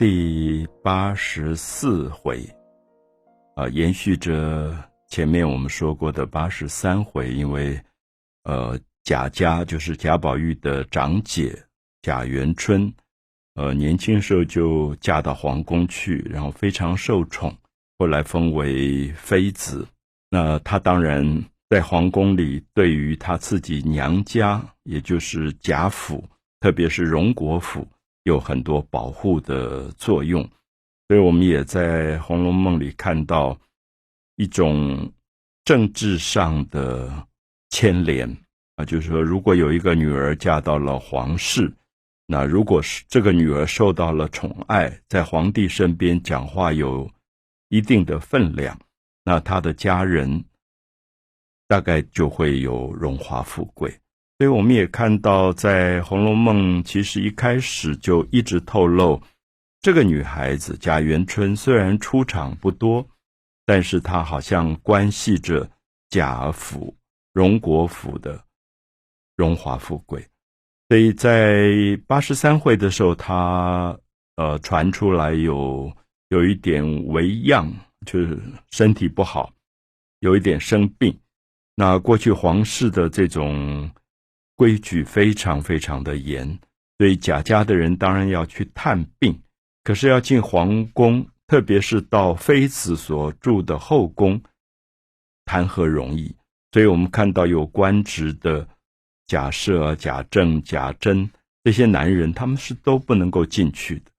》第八十四回，啊，延续着前面我们说过的八十三回，因为，呃，贾家就是贾宝玉的长姐贾元春，呃，年轻时候就嫁到皇宫去，然后非常受宠，后来封为妃子。那她当然在皇宫里，对于她自己娘家，也就是贾府，特别是荣国府。有很多保护的作用，所以我们也在《红楼梦》里看到一种政治上的牵连啊，就是说，如果有一个女儿嫁到了皇室，那如果是这个女儿受到了宠爱，在皇帝身边讲话有一定的分量，那她的家人大概就会有荣华富贵。所以我们也看到，在《红楼梦》其实一开始就一直透露，这个女孩子贾元春虽然出场不多，但是她好像关系着贾府、荣国府的荣华富贵。所以在八十三回的时候，她呃传出来有有一点为恙，就是身体不好，有一点生病。那过去皇室的这种。规矩非常非常的严，所以贾家的人当然要去探病。可是要进皇宫，特别是到妃子所住的后宫，谈何容易？所以我们看到有官职的贾赦、贾政、贾珍这些男人，他们是都不能够进去的。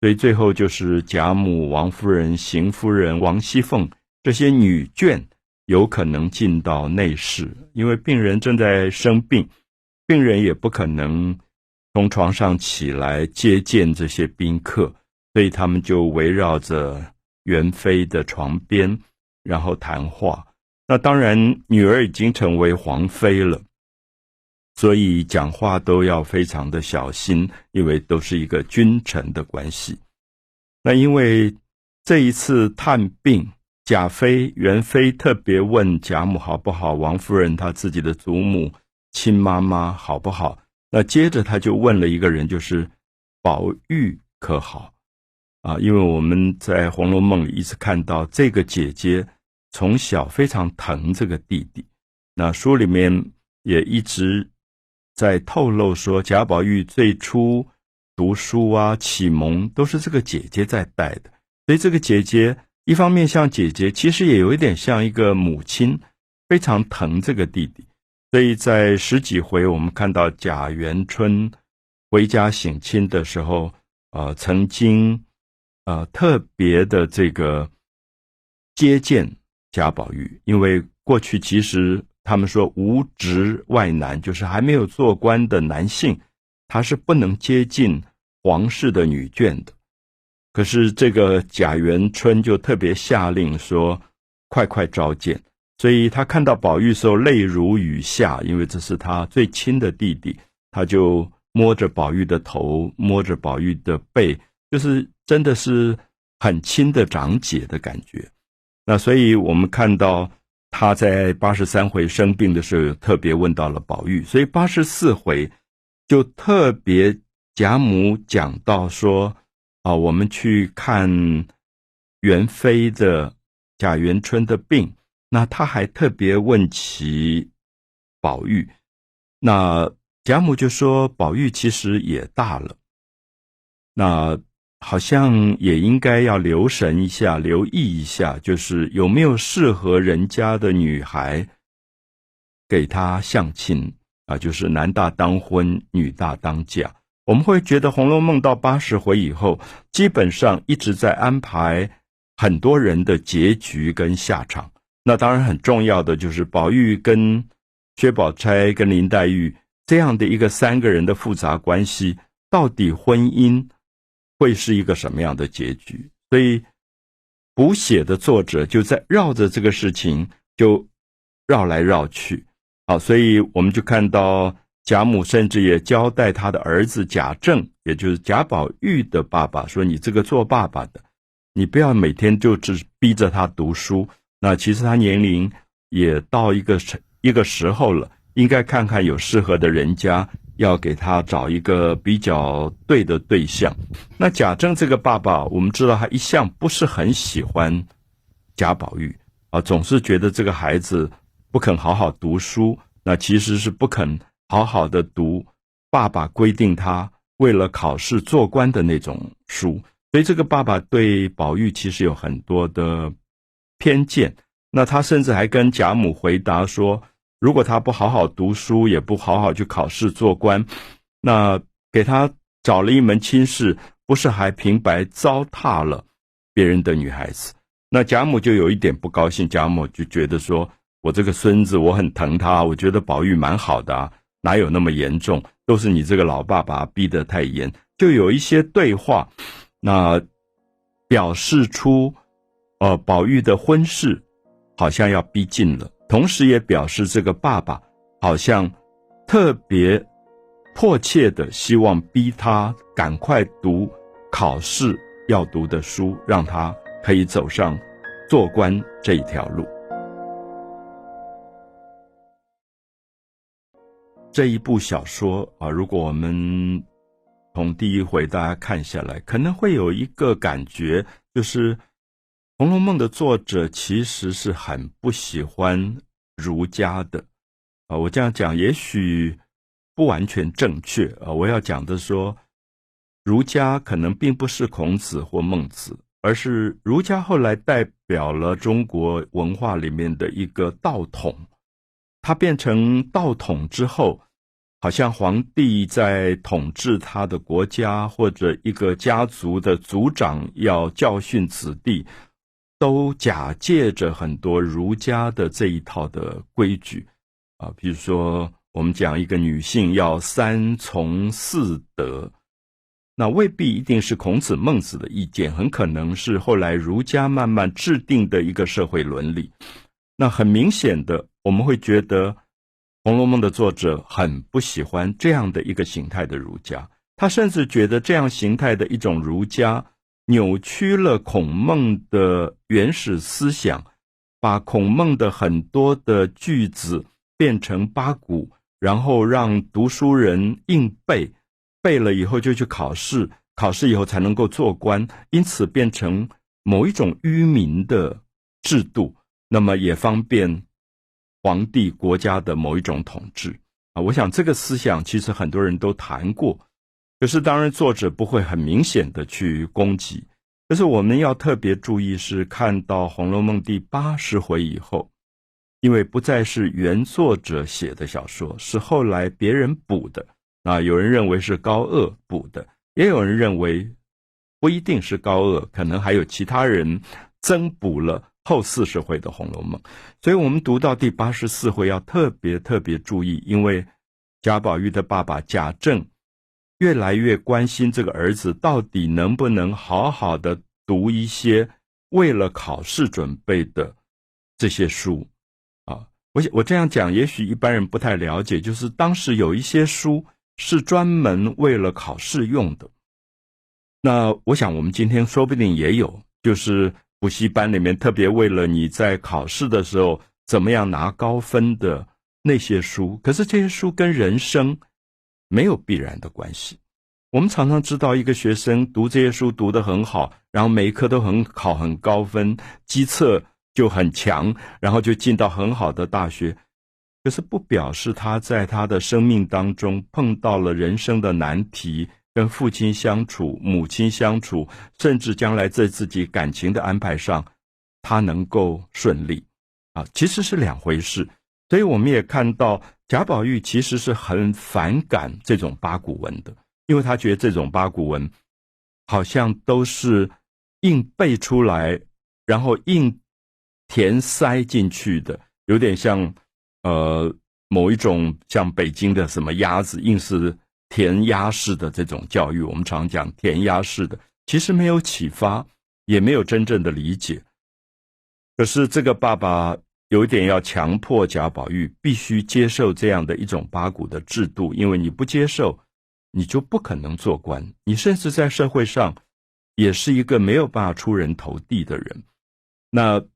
所以最后就是贾母、王夫人、邢夫人、王熙凤这些女眷有可能进到内室，因为病人正在生病。病人也不可能从床上起来接见这些宾客，所以他们就围绕着元妃的床边，然后谈话。那当然，女儿已经成为皇妃了，所以讲话都要非常的小心，因为都是一个君臣的关系。那因为这一次探病，贾妃、元妃特别问贾母好不好，王夫人她自己的祖母。亲妈妈好不好？那接着他就问了一个人，就是宝玉可好？啊，因为我们在《红楼梦》里一直看到这个姐姐从小非常疼这个弟弟。那书里面也一直在透露说，贾宝玉最初读书啊、启蒙都是这个姐姐在带的。所以这个姐姐一方面像姐姐，其实也有一点像一个母亲，非常疼这个弟弟。所以在十几回，我们看到贾元春回家省亲的时候，呃，曾经呃特别的这个接见贾宝玉，因为过去其实他们说无职外男，就是还没有做官的男性，他是不能接近皇室的女眷的。可是这个贾元春就特别下令说，快快召见。所以他看到宝玉时候泪如雨下，因为这是他最亲的弟弟，他就摸着宝玉的头，摸着宝玉的背，就是真的是很亲的长姐的感觉。那所以我们看到他在八十三回生病的时候，特别问到了宝玉，所以八十四回就特别贾母讲到说啊，我们去看元妃的贾元春的病。那他还特别问起宝玉，那贾母就说：“宝玉其实也大了，那好像也应该要留神一下，留意一下，就是有没有适合人家的女孩给他相亲啊？就是男大当婚，女大当嫁。我们会觉得《红楼梦》到八十回以后，基本上一直在安排很多人的结局跟下场。”那当然很重要的就是宝玉跟薛宝钗跟林黛玉这样的一个三个人的复杂关系，到底婚姻会是一个什么样的结局？所以补写的作者就在绕着这个事情就绕来绕去。好，所以我们就看到贾母甚至也交代他的儿子贾政，也就是贾宝玉的爸爸，说：“你这个做爸爸的，你不要每天就只逼着他读书。”那其实他年龄也到一个时一个时候了，应该看看有适合的人家，要给他找一个比较对的对象。那贾政这个爸爸，我们知道他一向不是很喜欢贾宝玉啊，总是觉得这个孩子不肯好好读书，那其实是不肯好好的读爸爸规定他为了考试做官的那种书。所以这个爸爸对宝玉其实有很多的偏见。那他甚至还跟贾母回答说。如果他不好好读书，也不好好去考试做官，那给他找了一门亲事，不是还平白糟蹋了别人的女孩子？那贾母就有一点不高兴。贾母就觉得说：“我这个孙子，我很疼他，我觉得宝玉蛮好的啊，哪有那么严重？都是你这个老爸爸逼得太严。”就有一些对话，那表示出，呃，宝玉的婚事好像要逼近了。同时也表示，这个爸爸好像特别迫切的希望逼他赶快读考试要读的书，让他可以走上做官这一条路。这一部小说啊，如果我们从第一回大家看下来，可能会有一个感觉，就是。《红楼梦》的作者其实是很不喜欢儒家的，啊，我这样讲也许不完全正确啊。我要讲的说，儒家可能并不是孔子或孟子，而是儒家后来代表了中国文化里面的一个道统。他变成道统之后，好像皇帝在统治他的国家，或者一个家族的族长要教训子弟。都假借着很多儒家的这一套的规矩，啊，比如说我们讲一个女性要三从四德，那未必一定是孔子孟子的意见，很可能是后来儒家慢慢制定的一个社会伦理。那很明显的，我们会觉得《红楼梦》的作者很不喜欢这样的一个形态的儒家，他甚至觉得这样形态的一种儒家。扭曲了孔孟的原始思想，把孔孟的很多的句子变成八股，然后让读书人硬背，背了以后就去考试，考试以后才能够做官，因此变成某一种愚民的制度，那么也方便皇帝国家的某一种统治啊。我想这个思想其实很多人都谈过。可是，当然，作者不会很明显的去攻击。可是，我们要特别注意，是看到《红楼梦》第八十回以后，因为不再是原作者写的小说，是后来别人补的。啊，有人认为是高鹗补的，也有人认为不一定是高鹗，可能还有其他人增补了后四十回的《红楼梦》。所以，我们读到第八十四回，要特别特别注意，因为贾宝玉的爸爸贾政。越来越关心这个儿子到底能不能好好的读一些为了考试准备的这些书啊！我我这样讲，也许一般人不太了解，就是当时有一些书是专门为了考试用的。那我想，我们今天说不定也有，就是补习班里面特别为了你在考试的时候怎么样拿高分的那些书。可是这些书跟人生。没有必然的关系。我们常常知道，一个学生读这些书读得很好，然后每一科都很考很高分，基测就很强，然后就进到很好的大学。可是不表示他在他的生命当中碰到了人生的难题，跟父亲相处、母亲相处，甚至将来在自己感情的安排上，他能够顺利啊，其实是两回事。所以我们也看到。贾宝玉其实是很反感这种八股文的，因为他觉得这种八股文好像都是硬背出来，然后硬填塞进去的，有点像呃某一种像北京的什么鸭子硬是填鸭式的这种教育。我们常讲填鸭式的，其实没有启发，也没有真正的理解。可是这个爸爸。有点要强迫贾宝玉必须接受这样的一种八股的制度，因为你不接受，你就不可能做官，你甚至在社会上也是一个没有办法出人头地的人。那《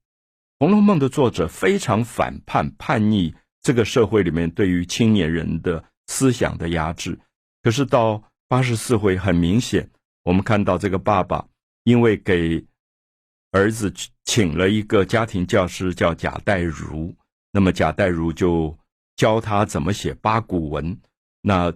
红楼梦》的作者非常反叛叛逆这个社会里面对于青年人的思想的压制。可是到八十四回，很明显，我们看到这个爸爸因为给儿子请了一个家庭教师，叫贾代儒，那么贾代儒就教他怎么写八股文。那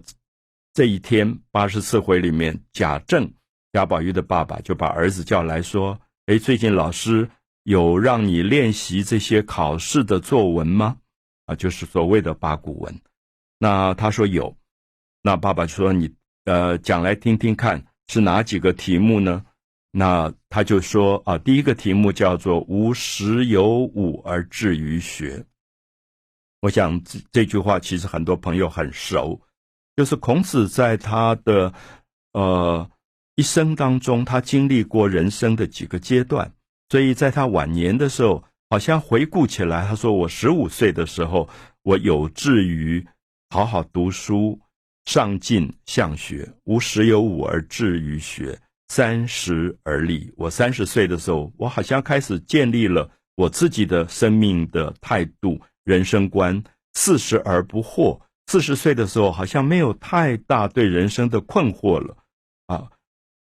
这一天八十四回里面，贾政贾宝玉的爸爸就把儿子叫来说：“哎，最近老师有让你练习这些考试的作文吗？啊，就是所谓的八股文。”那他说有。那爸爸说：“你呃，讲来听听看，是哪几个题目呢？”那他就说：“啊，第一个题目叫做‘无十有五而志于学’。”我想这这句话其实很多朋友很熟，就是孔子在他的呃一生当中，他经历过人生的几个阶段，所以在他晚年的时候，好像回顾起来，他说：“我十五岁的时候，我有志于好好读书。”上进向学，无十有五而志于学，三十而立。我三十岁的时候，我好像开始建立了我自己的生命的态度、人生观。四十而不惑，四十岁的时候好像没有太大对人生的困惑了。啊，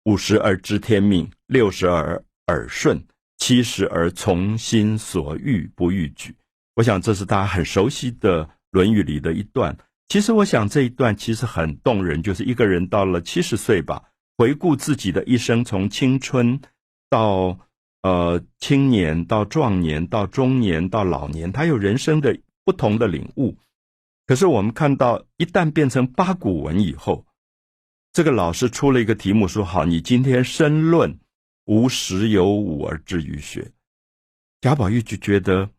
五十而知天命，六十而耳顺，七十而从心所欲不逾矩。我想这是大家很熟悉的《论语》里的一段。其实我想这一段其实很动人，就是一个人到了七十岁吧，回顾自己的一生，从青春到呃青年，到壮年，到中年，到老年，他有人生的不同的领悟。可是我们看到，一旦变成八股文以后，这个老师出了一个题目，说：“好，你今天申论无实有五而志于学。”贾宝玉就觉得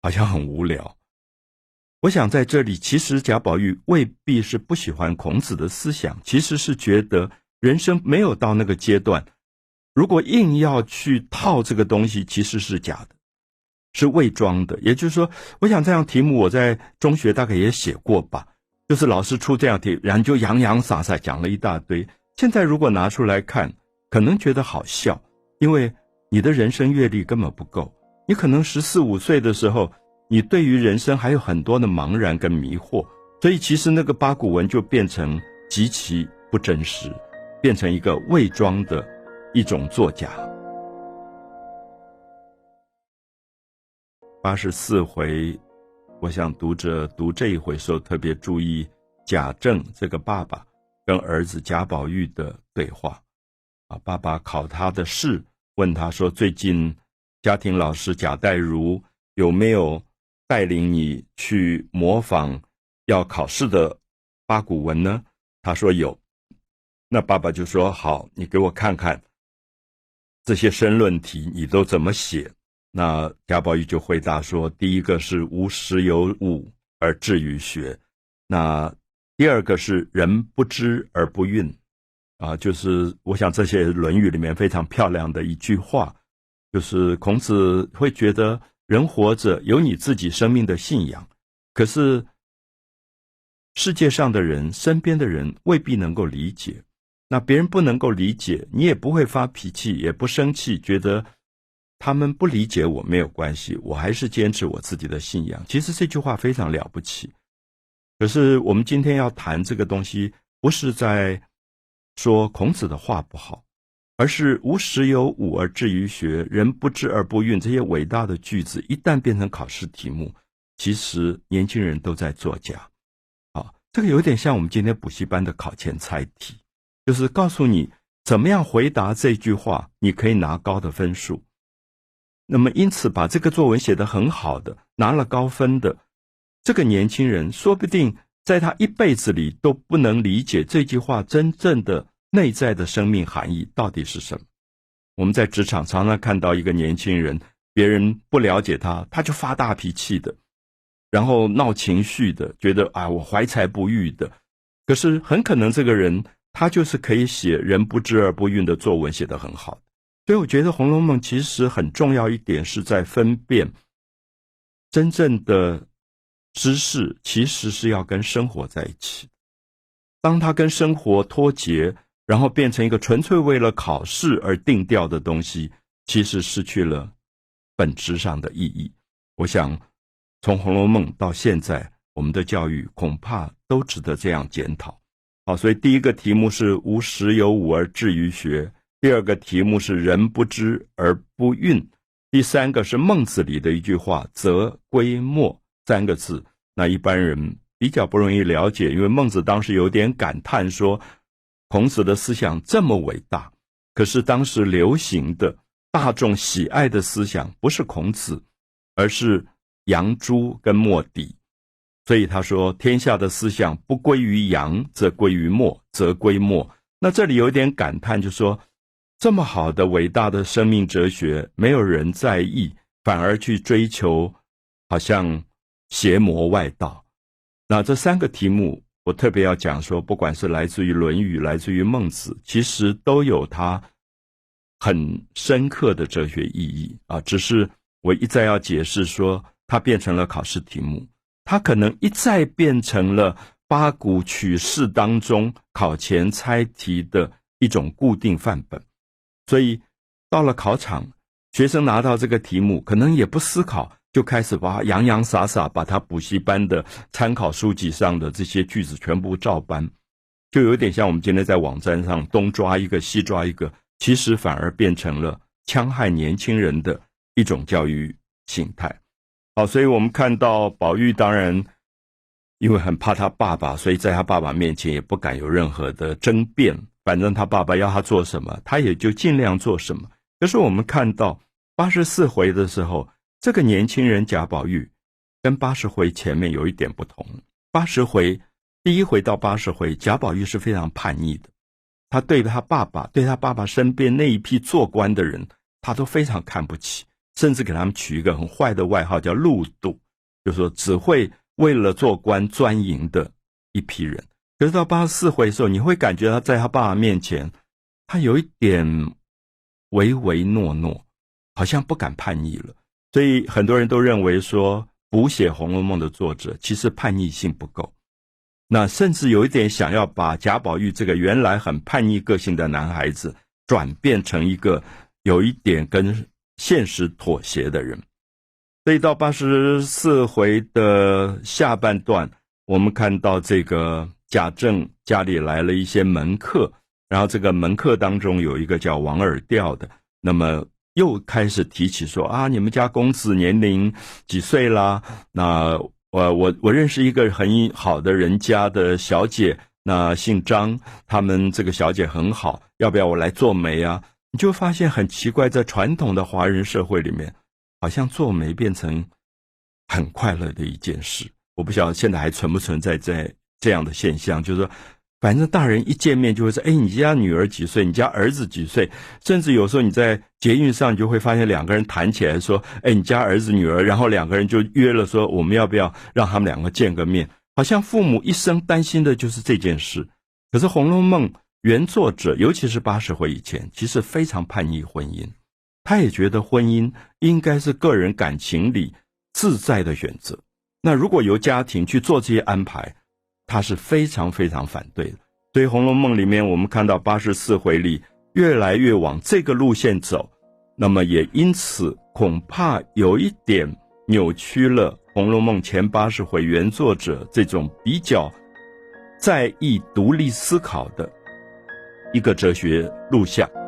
好像很无聊。我想在这里，其实贾宝玉未必是不喜欢孔子的思想，其实是觉得人生没有到那个阶段。如果硬要去套这个东西，其实是假的，是伪装的。也就是说，我想这样题目我在中学大概也写过吧，就是老师出这样题，然后就洋洋洒洒讲了一大堆。现在如果拿出来看，可能觉得好笑，因为你的人生阅历根本不够，你可能十四五岁的时候。你对于人生还有很多的茫然跟迷惑，所以其实那个八股文就变成极其不真实，变成一个伪装的一种作假。八十四回，我想读者读这一回时候特别注意贾政这个爸爸跟儿子贾宝玉的对话。啊，爸爸考他的试，问他说：“最近家庭老师贾代儒有没有？”带领你去模仿要考试的八股文呢？他说有。那爸爸就说：“好，你给我看看这些申论题，你都怎么写？”那贾宝玉就回答说：“第一个是无实有五而至于学，那第二个是人不知而不愠。”啊，就是我想这些《论语》里面非常漂亮的一句话，就是孔子会觉得。人活着有你自己生命的信仰，可是世界上的人、身边的人未必能够理解。那别人不能够理解，你也不会发脾气，也不生气，觉得他们不理解我没有关系，我还是坚持我自己的信仰。其实这句话非常了不起。可是我们今天要谈这个东西，不是在说孔子的话不好。而是无实有五而志于学，人不知而不愠。这些伟大的句子一旦变成考试题目，其实年轻人都在作假。啊，这个有点像我们今天补习班的考前猜题，就是告诉你怎么样回答这句话，你可以拿高的分数。那么，因此把这个作文写得很好的，拿了高分的这个年轻人，说不定在他一辈子里都不能理解这句话真正的。内在的生命含义到底是什么？我们在职场常常看到一个年轻人，别人不了解他，他就发大脾气的，然后闹情绪的，觉得啊我怀才不遇的。可是很可能这个人他就是可以写“人不知而不愠”的作文，写得很好。所以我觉得《红楼梦》其实很重要一点是在分辨真正的知识其实是要跟生活在一起。当他跟生活脱节。然后变成一个纯粹为了考试而定调的东西，其实失去了本质上的意义。我想，从《红楼梦》到现在，我们的教育恐怕都值得这样检讨。好，所以第一个题目是“无实有五而志于学”，第二个题目是“人不知而不愠”，第三个是孟子里的一句话“则归末”三个字。那一般人比较不容易了解，因为孟子当时有点感叹说：“孔子的思想这么伟大，可是当时流行的大众喜爱的思想不是孔子，而是杨朱跟墨翟。”所以他说：“天下的思想不归于阳，则归于末，则归末。”那这里有点感叹，就说这么好的伟大的生命哲学，没有人在意，反而去追求，好像邪魔外道。那这三个题目，我特别要讲说，不管是来自于《论语》，来自于孟子，其实都有它很深刻的哲学意义啊。只是我一再要解释说，它变成了考试题目。它可能一再变成了八股取士当中考前猜题的一种固定范本，所以到了考场，学生拿到这个题目，可能也不思考，就开始把洋洋洒洒把他补习班的参考书籍上的这些句子全部照搬，就有点像我们今天在网站上东抓一个西抓一个，其实反而变成了戕害年轻人的一种教育形态。好，所以我们看到宝玉当然因为很怕他爸爸，所以在他爸爸面前也不敢有任何的争辩。反正他爸爸要他做什么，他也就尽量做什么。可是我们看到八十四回的时候，这个年轻人贾宝玉跟八十回前面有一点不同。八十回第一回到八十回，贾宝玉是非常叛逆的，他对他爸爸、对他爸爸身边那一批做官的人，他都非常看不起。甚至给他们取一个很坏的外号，叫“路度”，就是说只会为了做官专营的一批人。可是到八十四回的时候，你会感觉他在他爸爸面前，他有一点唯唯诺诺，好像不敢叛逆了。所以很多人都认为说，补写《红楼梦》的作者其实叛逆性不够，那甚至有一点想要把贾宝玉这个原来很叛逆个性的男孩子，转变成一个有一点跟。现实妥协的人，所以到八十四回的下半段，我们看到这个贾政家里来了一些门客，然后这个门客当中有一个叫王尔调的，那么又开始提起说啊，你们家公子年龄几岁啦？那我我我认识一个很好的人家的小姐，那姓张，他们这个小姐很好，要不要我来做媒啊？你就发现很奇怪，在传统的华人社会里面，好像做媒变成很快乐的一件事。我不晓得现在还存不存在在这样的现象，就是说，反正大人一见面就会说：“哎，你家女儿几岁？你家儿子几岁？”甚至有时候你在捷运上，你就会发现两个人谈起来说：“哎，你家儿子女儿。”然后两个人就约了说：“我们要不要让他们两个见个面？”好像父母一生担心的就是这件事。可是《红楼梦》。原作者，尤其是八十回以前，其实非常叛逆婚姻。他也觉得婚姻应该是个人感情里自在的选择。那如果由家庭去做这些安排，他是非常非常反对的。所以《红楼梦》里面，我们看到八十四回里越来越往这个路线走，那么也因此恐怕有一点扭曲了《红楼梦》前八十回原作者这种比较在意独立思考的。一个哲学录像。